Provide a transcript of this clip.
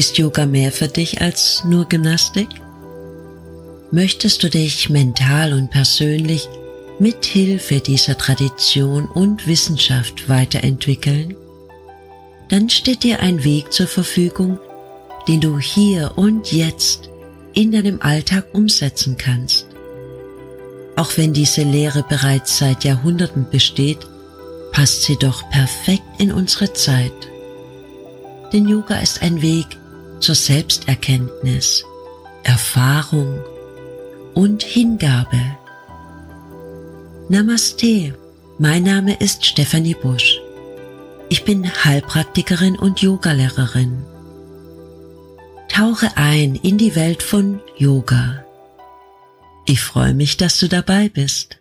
Ist Yoga mehr für dich als nur Gymnastik? Möchtest du dich mental und persönlich mit Hilfe dieser Tradition und Wissenschaft weiterentwickeln? Dann steht dir ein Weg zur Verfügung, den du hier und jetzt in deinem Alltag umsetzen kannst. Auch wenn diese Lehre bereits seit Jahrhunderten besteht, passt sie doch perfekt in unsere Zeit. Denn Yoga ist ein Weg zur Selbsterkenntnis, Erfahrung und Hingabe. Namaste, mein Name ist Stefanie Busch. Ich bin Heilpraktikerin und Yogalehrerin. Tauche ein in die Welt von Yoga. Ich freue mich, dass du dabei bist.